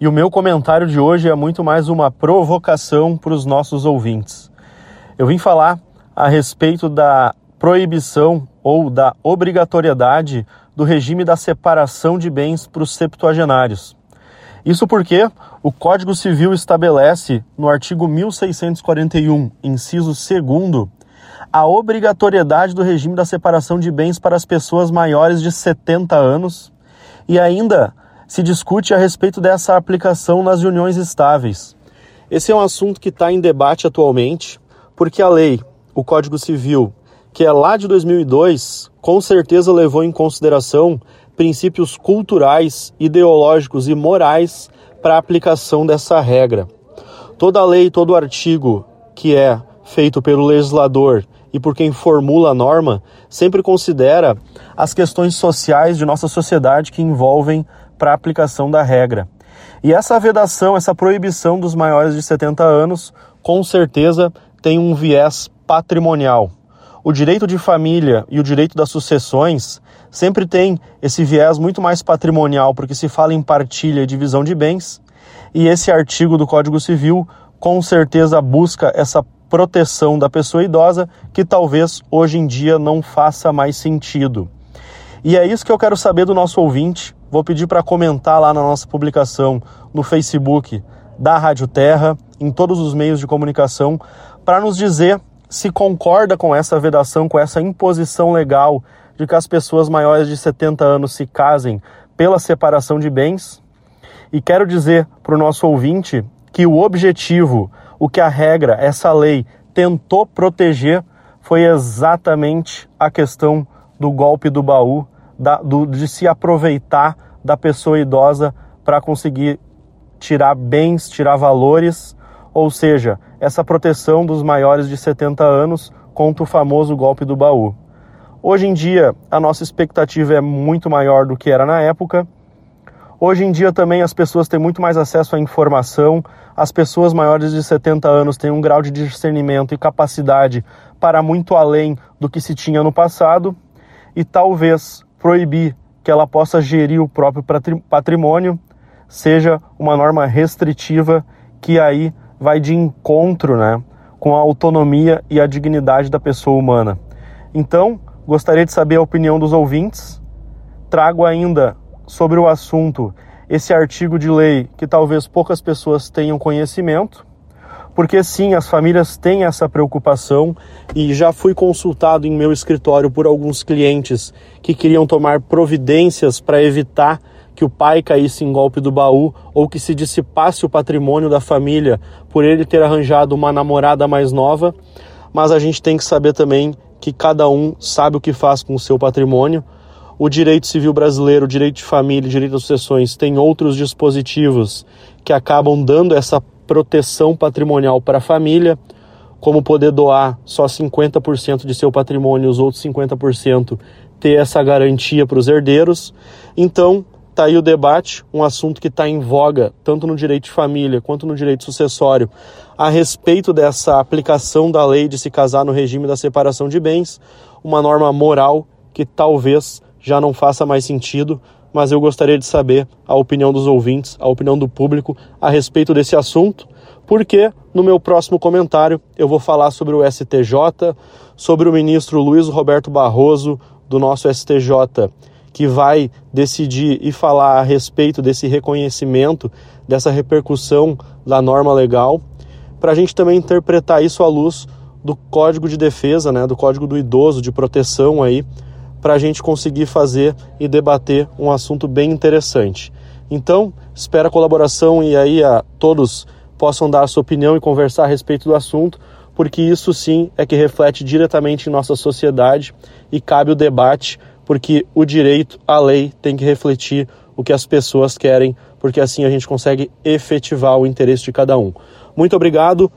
E o meu comentário de hoje é muito mais uma provocação para os nossos ouvintes. Eu vim falar a respeito da proibição ou da obrigatoriedade do regime da separação de bens para os septuagenários. Isso porque o Código Civil estabelece, no artigo 1641, inciso 2, a obrigatoriedade do regime da separação de bens para as pessoas maiores de 70 anos e ainda se discute a respeito dessa aplicação nas uniões estáveis. Esse é um assunto que está em debate atualmente, porque a lei, o Código Civil, que é lá de 2002, com certeza levou em consideração princípios culturais, ideológicos e morais para a aplicação dessa regra. Toda lei, todo artigo que é feito pelo legislador e por quem formula a norma sempre considera as questões sociais de nossa sociedade que envolvem para a aplicação da regra. E essa vedação, essa proibição dos maiores de 70 anos, com certeza tem um viés patrimonial. O direito de família e o direito das sucessões sempre tem esse viés muito mais patrimonial, porque se fala em partilha e divisão de bens, e esse artigo do Código Civil com certeza busca essa proteção da pessoa idosa que talvez hoje em dia não faça mais sentido. E é isso que eu quero saber do nosso ouvinte. Vou pedir para comentar lá na nossa publicação no Facebook da Rádio Terra, em todos os meios de comunicação, para nos dizer se concorda com essa vedação, com essa imposição legal de que as pessoas maiores de 70 anos se casem pela separação de bens. E quero dizer para o nosso ouvinte que o objetivo, o que a regra, essa lei tentou proteger foi exatamente a questão do golpe do baú, da, do, de se aproveitar da pessoa idosa para conseguir tirar bens, tirar valores, ou seja, essa proteção dos maiores de 70 anos contra o famoso golpe do baú. Hoje em dia, a nossa expectativa é muito maior do que era na época. Hoje em dia também as pessoas têm muito mais acesso à informação, as pessoas maiores de 70 anos têm um grau de discernimento e capacidade para muito além do que se tinha no passado, e talvez proibir que ela possa gerir o próprio patrimônio seja uma norma restritiva que aí vai de encontro né, com a autonomia e a dignidade da pessoa humana. Então, Gostaria de saber a opinião dos ouvintes. Trago ainda sobre o assunto esse artigo de lei que talvez poucas pessoas tenham conhecimento, porque sim, as famílias têm essa preocupação e já fui consultado em meu escritório por alguns clientes que queriam tomar providências para evitar que o pai caísse em golpe do baú ou que se dissipasse o patrimônio da família por ele ter arranjado uma namorada mais nova, mas a gente tem que saber também que cada um sabe o que faz com o seu patrimônio. O direito civil brasileiro, o direito de família, o direito das sucessões tem outros dispositivos que acabam dando essa proteção patrimonial para a família, como poder doar só 50% de seu patrimônio os outros 50% ter essa garantia para os herdeiros. Então, Está aí o debate, um assunto que está em voga, tanto no direito de família quanto no direito sucessório, a respeito dessa aplicação da lei de se casar no regime da separação de bens, uma norma moral que talvez já não faça mais sentido, mas eu gostaria de saber a opinião dos ouvintes, a opinião do público a respeito desse assunto, porque no meu próximo comentário eu vou falar sobre o STJ, sobre o ministro Luiz Roberto Barroso, do nosso STJ, que vai decidir e falar a respeito desse reconhecimento, dessa repercussão da norma legal, para a gente também interpretar isso à luz do Código de Defesa, né, do Código do Idoso, de proteção aí, para a gente conseguir fazer e debater um assunto bem interessante. Então, espero a colaboração e aí a todos possam dar a sua opinião e conversar a respeito do assunto, porque isso sim é que reflete diretamente em nossa sociedade e cabe o debate porque o direito, a lei, tem que refletir o que as pessoas querem, porque assim a gente consegue efetivar o interesse de cada um. Muito obrigado,